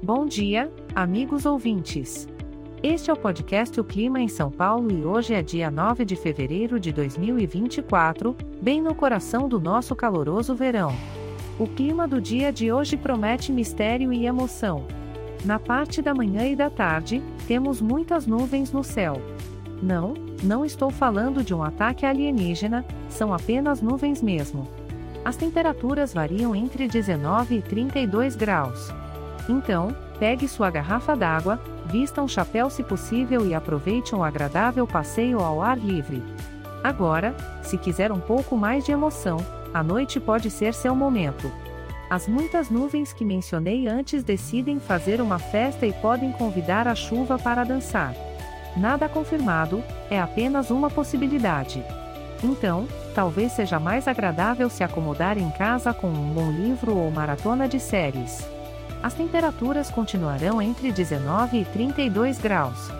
Bom dia, amigos ouvintes. Este é o podcast O Clima em São Paulo e hoje é dia 9 de fevereiro de 2024, bem no coração do nosso caloroso verão. O clima do dia de hoje promete mistério e emoção. Na parte da manhã e da tarde, temos muitas nuvens no céu. Não, não estou falando de um ataque alienígena, são apenas nuvens mesmo. As temperaturas variam entre 19 e 32 graus. Então, pegue sua garrafa d'água, vista um chapéu se possível e aproveite um agradável passeio ao ar livre. Agora, se quiser um pouco mais de emoção, a noite pode ser seu momento. As muitas nuvens que mencionei antes decidem fazer uma festa e podem convidar a chuva para dançar. Nada confirmado, é apenas uma possibilidade. Então, talvez seja mais agradável se acomodar em casa com um bom livro ou maratona de séries. As temperaturas continuarão entre 19 e 32 graus.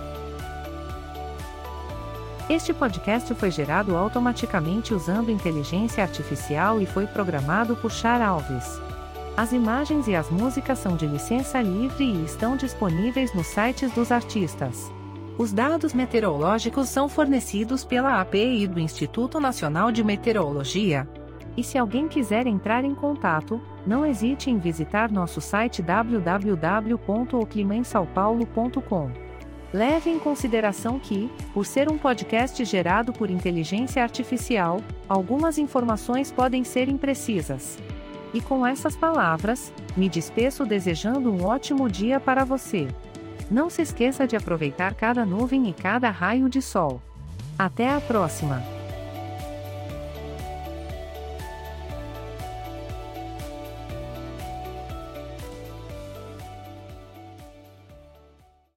Este podcast foi gerado automaticamente usando inteligência artificial e foi programado por Char Alves. As imagens e as músicas são de licença livre e estão disponíveis nos sites dos artistas. Os dados meteorológicos são fornecidos pela API do Instituto Nacional de Meteorologia. E se alguém quiser entrar em contato, não hesite em visitar nosso site www.oclimainsaopaulo.com. Leve em consideração que, por ser um podcast gerado por inteligência artificial, algumas informações podem ser imprecisas. E com essas palavras, me despeço desejando um ótimo dia para você. Não se esqueça de aproveitar cada nuvem e cada raio de sol. Até a próxima!